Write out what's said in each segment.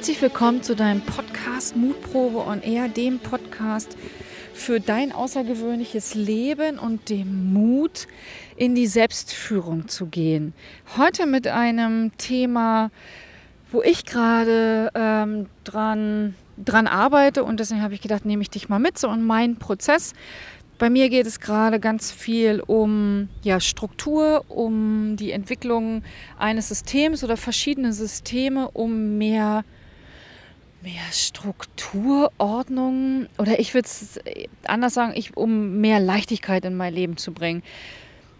Herzlich willkommen zu deinem Podcast Mutprobe on Air, dem Podcast für dein außergewöhnliches Leben und dem Mut, in die Selbstführung zu gehen. Heute mit einem Thema, wo ich gerade ähm, dran, dran arbeite und deswegen habe ich gedacht, nehme ich dich mal mit, so in meinen Prozess. Bei mir geht es gerade ganz viel um ja, Struktur, um die Entwicklung eines Systems oder verschiedene Systeme, um mehr, mehr Struktur, Ordnung oder ich würde es anders sagen, ich, um mehr Leichtigkeit in mein Leben zu bringen.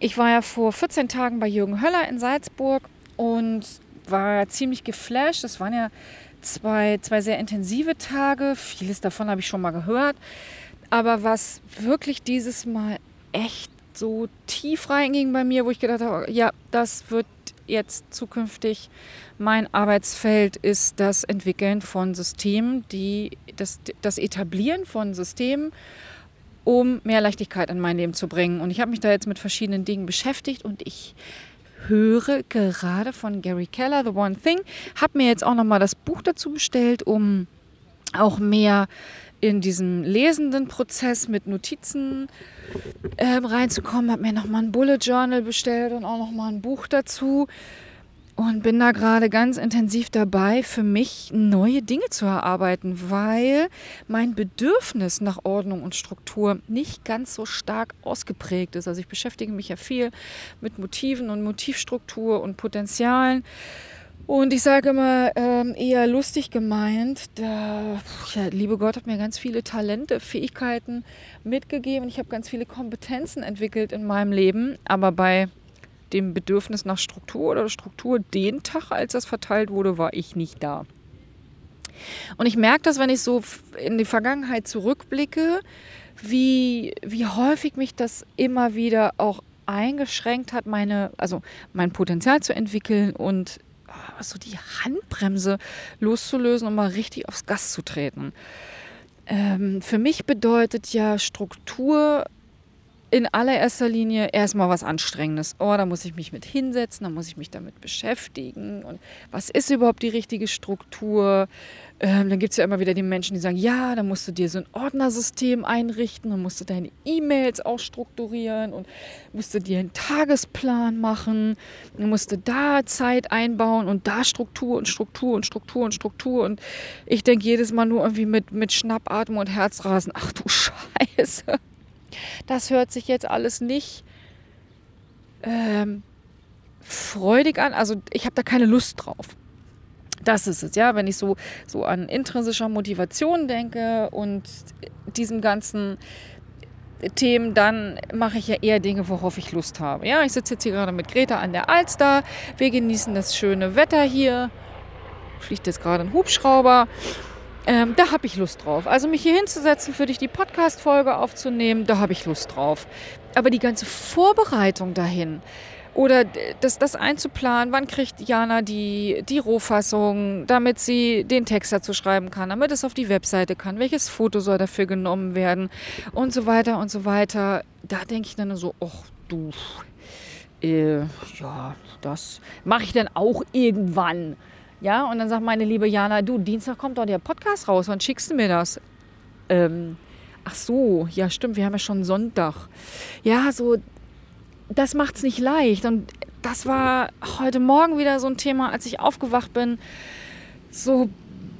Ich war ja vor 14 Tagen bei Jürgen Höller in Salzburg und war ziemlich geflasht. Das waren ja zwei, zwei sehr intensive Tage. Vieles davon habe ich schon mal gehört. Aber was wirklich dieses Mal echt so tief reinging bei mir, wo ich gedacht habe, ja, das wird jetzt zukünftig mein Arbeitsfeld, ist das Entwickeln von Systemen, die, das, das Etablieren von Systemen, um mehr Leichtigkeit in mein Leben zu bringen. Und ich habe mich da jetzt mit verschiedenen Dingen beschäftigt und ich höre gerade von Gary Keller, The One Thing, habe mir jetzt auch nochmal das Buch dazu bestellt, um auch mehr in diesem lesenden Prozess mit Notizen äh, reinzukommen. Habe mir nochmal ein Bullet Journal bestellt und auch nochmal ein Buch dazu. Und bin da gerade ganz intensiv dabei, für mich neue Dinge zu erarbeiten, weil mein Bedürfnis nach Ordnung und Struktur nicht ganz so stark ausgeprägt ist. Also ich beschäftige mich ja viel mit Motiven und Motivstruktur und Potenzialen. Und ich sage immer, ähm, eher lustig gemeint, da, ja, liebe Gott hat mir ganz viele Talente, Fähigkeiten mitgegeben. Ich habe ganz viele Kompetenzen entwickelt in meinem Leben. Aber bei dem Bedürfnis nach Struktur oder Struktur den Tag, als das verteilt wurde, war ich nicht da. Und ich merke das, wenn ich so in die Vergangenheit zurückblicke, wie, wie häufig mich das immer wieder auch eingeschränkt hat, meine, also mein Potenzial zu entwickeln und so die Handbremse loszulösen und mal richtig aufs Gas zu treten. Ähm, für mich bedeutet ja Struktur in allererster Linie erstmal was Anstrengendes. Oh, da muss ich mich mit hinsetzen, da muss ich mich damit beschäftigen. Und was ist überhaupt die richtige Struktur? Ähm, dann gibt es ja immer wieder die Menschen, die sagen, ja, dann musst du dir so ein Ordnersystem einrichten, dann musst du deine E-Mails auch strukturieren und musst du dir einen Tagesplan machen, dann musst du da Zeit einbauen und da Struktur und Struktur und Struktur und Struktur. Und ich denke jedes Mal nur irgendwie mit, mit Schnappatmung und Herzrasen, ach du Scheiße das hört sich jetzt alles nicht ähm, freudig an. Also ich habe da keine Lust drauf. Das ist es, ja, wenn ich so, so an intrinsischer Motivation denke und diesem ganzen Themen, dann mache ich ja eher Dinge, worauf ich Lust habe. Ja, ich sitze jetzt hier gerade mit Greta an der Alster. Wir genießen das schöne Wetter hier. Fliegt jetzt gerade ein Hubschrauber. Ähm, da habe ich Lust drauf. Also mich hier hinzusetzen, für dich die Podcast-Folge aufzunehmen, da habe ich Lust drauf. Aber die ganze Vorbereitung dahin oder das, das einzuplanen, wann kriegt Jana die, die Rohfassung, damit sie den Text dazu schreiben kann, damit es auf die Webseite kann, welches Foto soll dafür genommen werden und so weiter und so weiter. Da denke ich dann so, ach du, äh, ja, das mache ich dann auch irgendwann. Ja, und dann sagt meine liebe Jana, du, Dienstag kommt doch der Podcast raus, wann schickst du mir das? Ähm, ach so, ja stimmt, wir haben ja schon Sonntag. Ja, so, das macht es nicht leicht. Und das war heute Morgen wieder so ein Thema, als ich aufgewacht bin. So,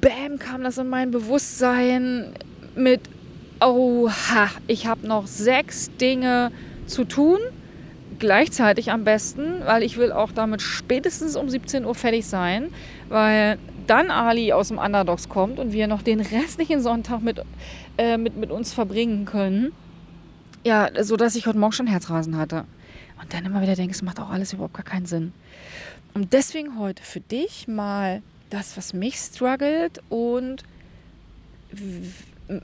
bam, kam das in mein Bewusstsein mit, oha, ich habe noch sechs Dinge zu tun gleichzeitig am besten, weil ich will auch damit spätestens um 17 Uhr fertig sein, weil dann Ali aus dem Underdogs kommt und wir noch den restlichen Sonntag mit, äh, mit, mit uns verbringen können. Ja, so dass ich heute Morgen schon Herzrasen hatte. Und dann immer wieder denke, es macht auch alles überhaupt gar keinen Sinn. Und deswegen heute für dich mal das, was mich struggelt und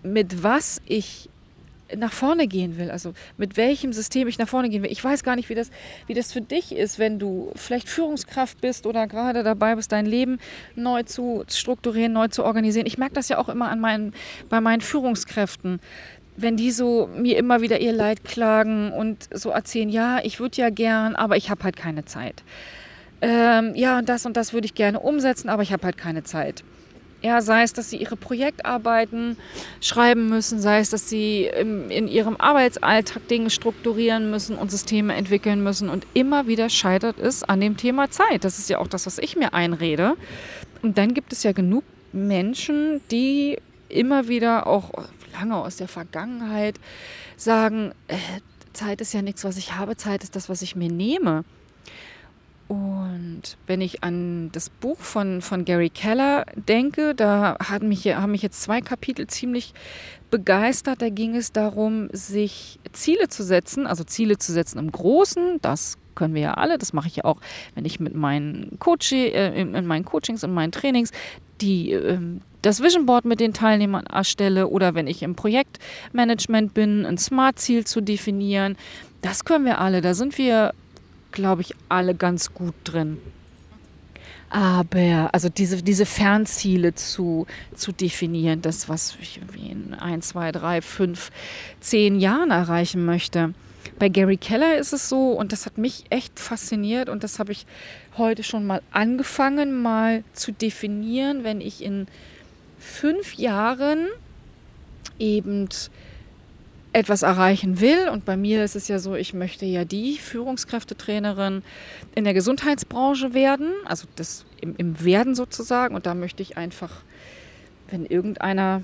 mit was ich nach vorne gehen will, also mit welchem System ich nach vorne gehen will. Ich weiß gar nicht, wie das, wie das für dich ist, wenn du vielleicht Führungskraft bist oder gerade dabei bist, dein Leben neu zu strukturieren, neu zu organisieren. Ich merke das ja auch immer an meinen, bei meinen Führungskräften. Wenn die so mir immer wieder ihr Leid klagen und so erzählen, ja, ich würde ja gern, aber ich habe halt keine Zeit. Ähm, ja, und das und das würde ich gerne umsetzen, aber ich habe halt keine Zeit. Ja, sei es, dass sie ihre Projektarbeiten schreiben müssen, sei es, dass sie im, in ihrem Arbeitsalltag Dinge strukturieren müssen und Systeme entwickeln müssen. Und immer wieder scheitert es an dem Thema Zeit. Das ist ja auch das, was ich mir einrede. Und dann gibt es ja genug Menschen, die immer wieder auch lange aus der Vergangenheit sagen, äh, Zeit ist ja nichts, was ich habe, Zeit ist das, was ich mir nehme. Und wenn ich an das Buch von, von Gary Keller denke, da haben mich, haben mich jetzt zwei Kapitel ziemlich begeistert. Da ging es darum, sich Ziele zu setzen, also Ziele zu setzen im Großen. Das können wir ja alle. Das mache ich ja auch, wenn ich mit meinen Coach, äh, in, in meinen Coachings und meinen Trainings die, äh, das Vision Board mit den Teilnehmern erstelle oder wenn ich im Projektmanagement bin, ein Smart-Ziel zu definieren. Das können wir alle. Da sind wir glaube ich, alle ganz gut drin. Aber, also diese, diese Fernziele zu, zu definieren, das, was ich irgendwie in ein, zwei, drei, fünf, zehn Jahren erreichen möchte. Bei Gary Keller ist es so, und das hat mich echt fasziniert, und das habe ich heute schon mal angefangen, mal zu definieren, wenn ich in fünf Jahren eben etwas erreichen will. Und bei mir ist es ja so, ich möchte ja die Führungskräftetrainerin in der Gesundheitsbranche werden, also das im, im Werden sozusagen. Und da möchte ich einfach, wenn irgendeiner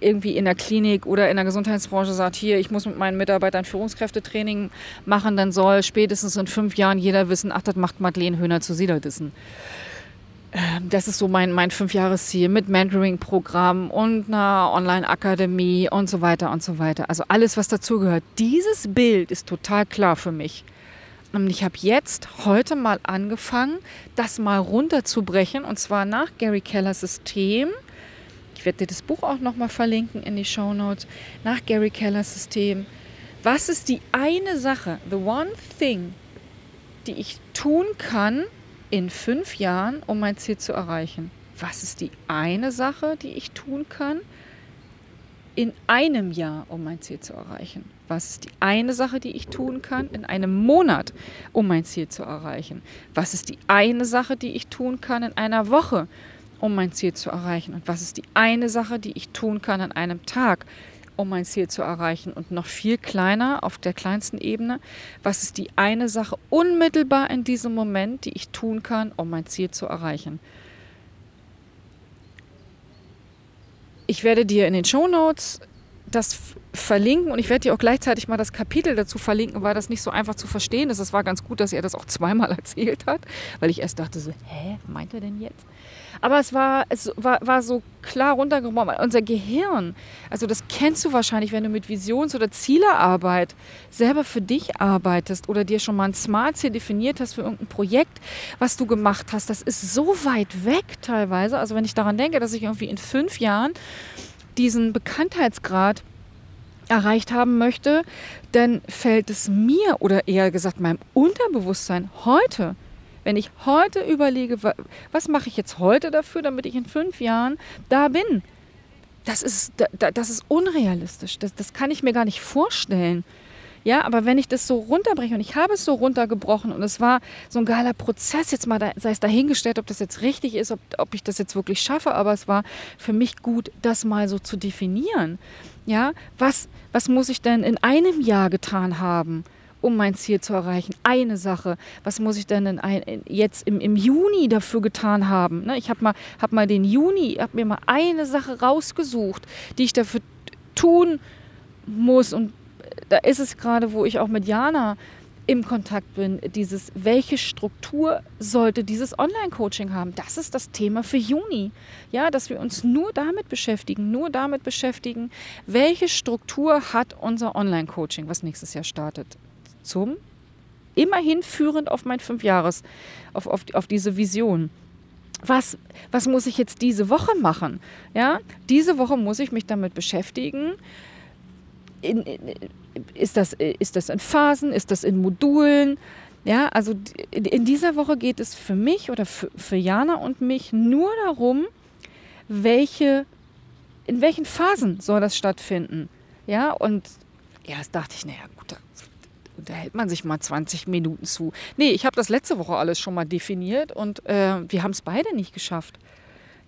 irgendwie in der Klinik oder in der Gesundheitsbranche sagt, hier, ich muss mit meinen Mitarbeitern Führungskräftetraining machen, dann soll spätestens in fünf Jahren jeder wissen, ach, das macht Madeleine Höhner zu Siederdissen. Ähm, das ist so mein, mein Fünfjahresziel mit Mentoring-Programm und einer Online-Akademie und so weiter und so weiter. Also alles, was dazugehört. Dieses Bild ist total klar für mich. Und ich habe jetzt heute mal angefangen, das mal runterzubrechen und zwar nach Gary Kellers System. Ich werde dir das Buch auch nochmal verlinken in die Show Notes. Nach Gary Kellers System. Was ist die eine Sache, the one thing, die ich tun kann, in fünf Jahren, um mein Ziel zu erreichen? Was ist die eine Sache, die ich tun kann in einem Jahr, um mein Ziel zu erreichen? Was ist die eine Sache, die ich tun kann in einem Monat, um mein Ziel zu erreichen? Was ist die eine Sache, die ich tun kann in einer Woche, um mein Ziel zu erreichen? Und was ist die eine Sache, die ich tun kann an einem Tag, um mein Ziel zu erreichen. Und noch viel kleiner, auf der kleinsten Ebene, was ist die eine Sache unmittelbar in diesem Moment, die ich tun kann, um mein Ziel zu erreichen. Ich werde dir in den Show Notes das verlinken und ich werde dir auch gleichzeitig mal das Kapitel dazu verlinken, weil das nicht so einfach zu verstehen ist. Es war ganz gut, dass er das auch zweimal erzählt hat, weil ich erst dachte so, hä, meint er denn jetzt? Aber es war, es war, war so klar runtergebrochen. Unser Gehirn, also das kennst du wahrscheinlich, wenn du mit Visions- oder Zielearbeit selber für dich arbeitest oder dir schon mal ein Smart-Ziel definiert hast für irgendein Projekt, was du gemacht hast. Das ist so weit weg teilweise. Also wenn ich daran denke, dass ich irgendwie in fünf Jahren diesen Bekanntheitsgrad erreicht haben möchte, dann fällt es mir oder eher gesagt meinem Unterbewusstsein heute wenn ich heute überlege, was mache ich jetzt heute dafür, damit ich in fünf Jahren da bin, das ist, das ist unrealistisch. Das, das kann ich mir gar nicht vorstellen. Ja, aber wenn ich das so runterbreche und ich habe es so runtergebrochen und es war so ein geiler Prozess, jetzt mal da, sei es dahingestellt, ob das jetzt richtig ist, ob, ob ich das jetzt wirklich schaffe, aber es war für mich gut, das mal so zu definieren. Ja, was, was muss ich denn in einem Jahr getan haben? Um mein Ziel zu erreichen. Eine Sache. Was muss ich denn in ein, jetzt im, im Juni dafür getan haben? Ne? Ich habe mal, hab mal den Juni, habe mir mal eine Sache rausgesucht, die ich dafür tun muss. Und da ist es gerade, wo ich auch mit Jana im Kontakt bin, dieses, welche Struktur sollte dieses Online-Coaching haben? Das ist das Thema für Juni. Ja, dass wir uns nur damit beschäftigen, nur damit beschäftigen, welche Struktur hat unser Online-Coaching, was nächstes Jahr startet zum immerhin führend auf mein Fünfjahres, auf, auf, auf diese Vision. Was, was muss ich jetzt diese Woche machen? Ja, diese Woche muss ich mich damit beschäftigen. In, in, ist, das, ist das in Phasen? Ist das in Modulen? Ja, also in dieser Woche geht es für mich oder für, für Jana und mich nur darum, welche, in welchen Phasen soll das stattfinden. Ja, und erst dachte ich, naja, gut, da hält man sich mal 20 Minuten zu. Nee, ich habe das letzte Woche alles schon mal definiert und äh, wir haben es beide nicht geschafft.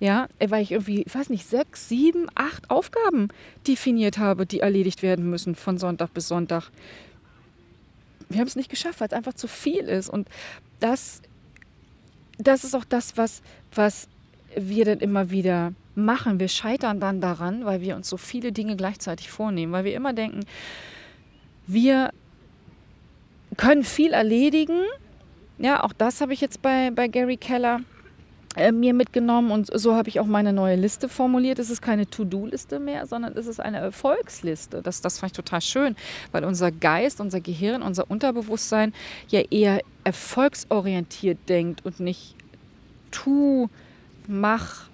Ja, weil ich irgendwie, ich weiß nicht, sechs, sieben, acht Aufgaben definiert habe, die erledigt werden müssen von Sonntag bis Sonntag. Wir haben es nicht geschafft, weil es einfach zu viel ist. Und das, das ist auch das, was, was wir dann immer wieder machen. Wir scheitern dann daran, weil wir uns so viele Dinge gleichzeitig vornehmen, weil wir immer denken, wir können viel erledigen. Ja, auch das habe ich jetzt bei, bei Gary Keller äh, mir mitgenommen und so habe ich auch meine neue Liste formuliert. Es ist keine To-Do-Liste mehr, sondern es ist eine Erfolgsliste. Das, das fand ich total schön, weil unser Geist, unser Gehirn, unser Unterbewusstsein ja eher erfolgsorientiert denkt und nicht tu, mach,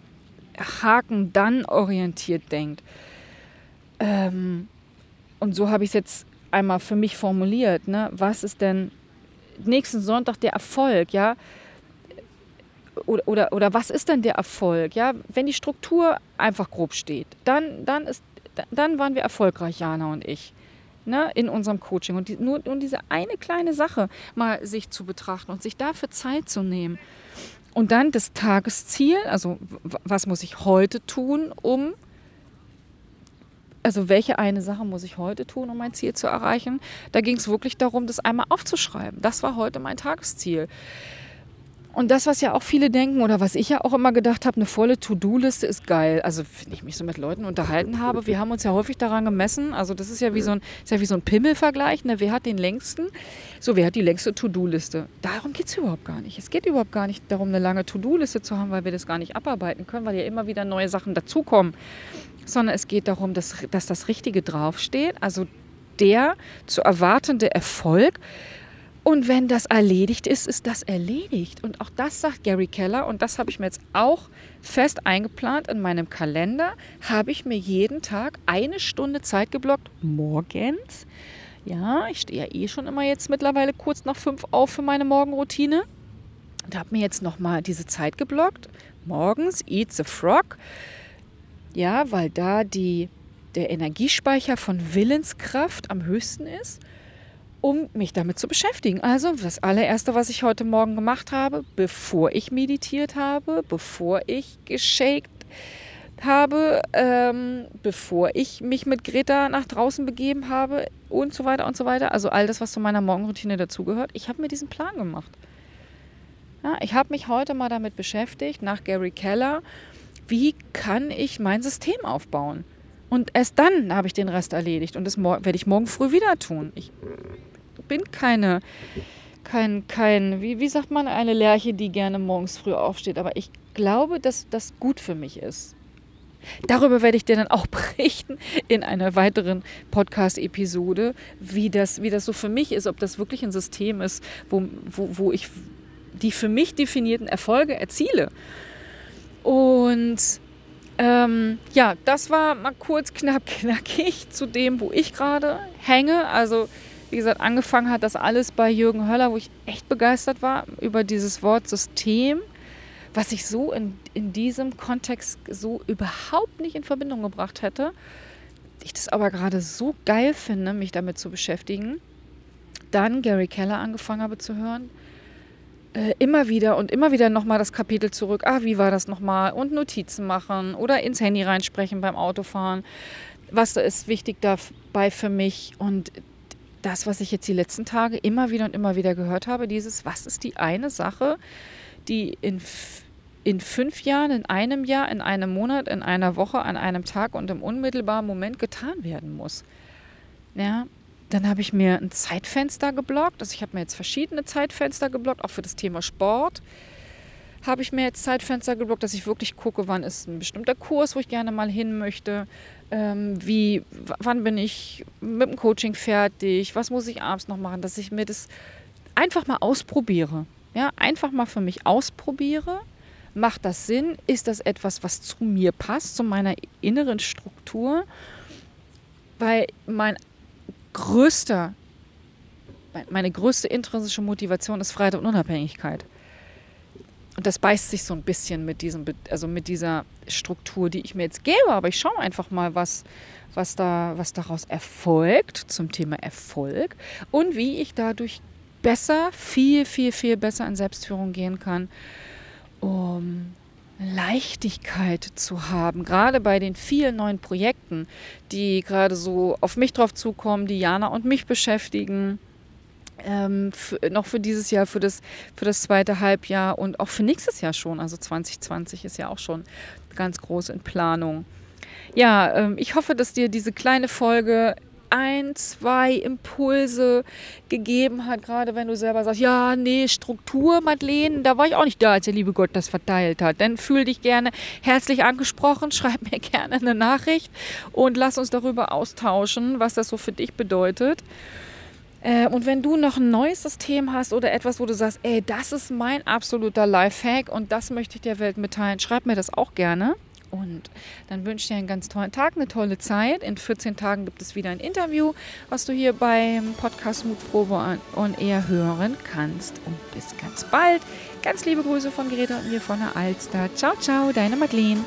Haken dann orientiert denkt. Ähm, und so habe ich es jetzt einmal für mich formuliert. Ne? Was ist denn nächsten Sonntag der Erfolg? Ja? Oder, oder, oder was ist denn der Erfolg? Ja? Wenn die Struktur einfach grob steht, dann, dann, ist, dann waren wir erfolgreich, Jana und ich. Ne, in unserem Coaching. Und die, nur, nur diese eine kleine Sache mal sich zu betrachten und sich dafür Zeit zu nehmen. Und dann das Tagesziel, also was muss ich heute tun, um, also welche eine Sache muss ich heute tun, um mein Ziel zu erreichen. Da ging es wirklich darum, das einmal aufzuschreiben. Das war heute mein Tagesziel. Und das, was ja auch viele denken oder was ich ja auch immer gedacht habe, eine volle To-Do-Liste ist geil. Also, wenn ich mich so mit Leuten unterhalten habe, wir haben uns ja häufig daran gemessen. Also, das ist ja wie so ein, ist ja wie so ein Pimmelvergleich. Ne? Wer hat den längsten? So, wer hat die längste To-Do-Liste? Darum geht es überhaupt gar nicht. Es geht überhaupt gar nicht darum, eine lange To-Do-Liste zu haben, weil wir das gar nicht abarbeiten können, weil ja immer wieder neue Sachen dazukommen. Sondern es geht darum, dass, dass das Richtige draufsteht. Also, der zu erwartende Erfolg und wenn das erledigt ist, ist das erledigt. Und auch das sagt Gary Keller. Und das habe ich mir jetzt auch fest eingeplant in meinem Kalender. Habe ich mir jeden Tag eine Stunde Zeit geblockt, morgens. Ja, ich stehe ja eh schon immer jetzt mittlerweile kurz nach fünf auf für meine Morgenroutine. Und habe mir jetzt nochmal diese Zeit geblockt. Morgens, Eat the Frog. Ja, weil da die, der Energiespeicher von Willenskraft am höchsten ist um mich damit zu beschäftigen. Also das allererste, was ich heute Morgen gemacht habe, bevor ich meditiert habe, bevor ich geshakt habe, ähm, bevor ich mich mit Greta nach draußen begeben habe und so weiter und so weiter. Also all das, was zu meiner Morgenroutine dazugehört. Ich habe mir diesen Plan gemacht. Ja, ich habe mich heute mal damit beschäftigt, nach Gary Keller, wie kann ich mein System aufbauen? Und erst dann habe ich den Rest erledigt. Und das werde ich morgen früh wieder tun. Ich bin keine, kein, kein wie, wie sagt man, eine Lerche, die gerne morgens früh aufsteht. Aber ich glaube, dass das gut für mich ist. Darüber werde ich dir dann auch berichten in einer weiteren Podcast-Episode, wie das, wie das so für mich ist, ob das wirklich ein System ist, wo, wo, wo ich die für mich definierten Erfolge erziele. Und ähm, ja, das war mal kurz, knapp, knackig zu dem, wo ich gerade hänge. Also wie gesagt, angefangen hat das alles bei Jürgen Höller, wo ich echt begeistert war über dieses Wort System, was ich so in, in diesem Kontext so überhaupt nicht in Verbindung gebracht hätte. Ich das aber gerade so geil finde, mich damit zu beschäftigen. Dann Gary Keller angefangen habe zu hören. Äh, immer wieder und immer wieder nochmal das Kapitel zurück. Ah, wie war das nochmal? Und Notizen machen oder ins Handy reinsprechen beim Autofahren. Was ist wichtig dabei für mich? Und das, was ich jetzt die letzten Tage immer wieder und immer wieder gehört habe, dieses, was ist die eine Sache, die in, in fünf Jahren, in einem Jahr, in einem Monat, in einer Woche, an einem Tag und im unmittelbaren Moment getan werden muss. Ja, dann habe ich mir ein Zeitfenster geblockt. Also ich habe mir jetzt verschiedene Zeitfenster geblockt, auch für das Thema Sport habe ich mir jetzt Zeitfenster geblockt, dass ich wirklich gucke, wann ist ein bestimmter Kurs, wo ich gerne mal hin möchte ähm, wie, wann bin ich mit dem Coaching fertig, was muss ich abends noch machen, dass ich mir das einfach mal ausprobiere. Ja, einfach mal für mich ausprobiere. Macht das Sinn? Ist das etwas, was zu mir passt, zu meiner inneren Struktur? Weil mein größter, meine größte intrinsische Motivation ist Freiheit und Unabhängigkeit. Und das beißt sich so ein bisschen mit diesem, also mit dieser Struktur, die ich mir jetzt gebe. Aber ich schaue einfach mal, was, was, da, was daraus erfolgt zum Thema Erfolg und wie ich dadurch besser, viel, viel, viel besser in Selbstführung gehen kann, um Leichtigkeit zu haben, gerade bei den vielen neuen Projekten, die gerade so auf mich drauf zukommen, die Jana und mich beschäftigen. Ähm, noch für dieses Jahr, für das, für das zweite Halbjahr und auch für nächstes Jahr schon. Also 2020 ist ja auch schon ganz groß in Planung. Ja, ähm, ich hoffe, dass dir diese kleine Folge ein, zwei Impulse gegeben hat, gerade wenn du selber sagst, ja, nee, Struktur, Madeleine, da war ich auch nicht da, als der liebe Gott das verteilt hat. Dann fühl dich gerne herzlich angesprochen, schreib mir gerne eine Nachricht und lass uns darüber austauschen, was das so für dich bedeutet. Äh, und wenn du noch ein neues System hast oder etwas, wo du sagst, ey, das ist mein absoluter Lifehack und das möchte ich der Welt mitteilen, schreib mir das auch gerne. Und dann wünsche ich dir einen ganz tollen Tag, eine tolle Zeit. In 14 Tagen gibt es wieder ein Interview, was du hier beim Podcast Mutprobe und eher hören kannst. Und bis ganz bald. Ganz liebe Grüße von Greta und mir von der Alster. Ciao, ciao, deine Madeleine.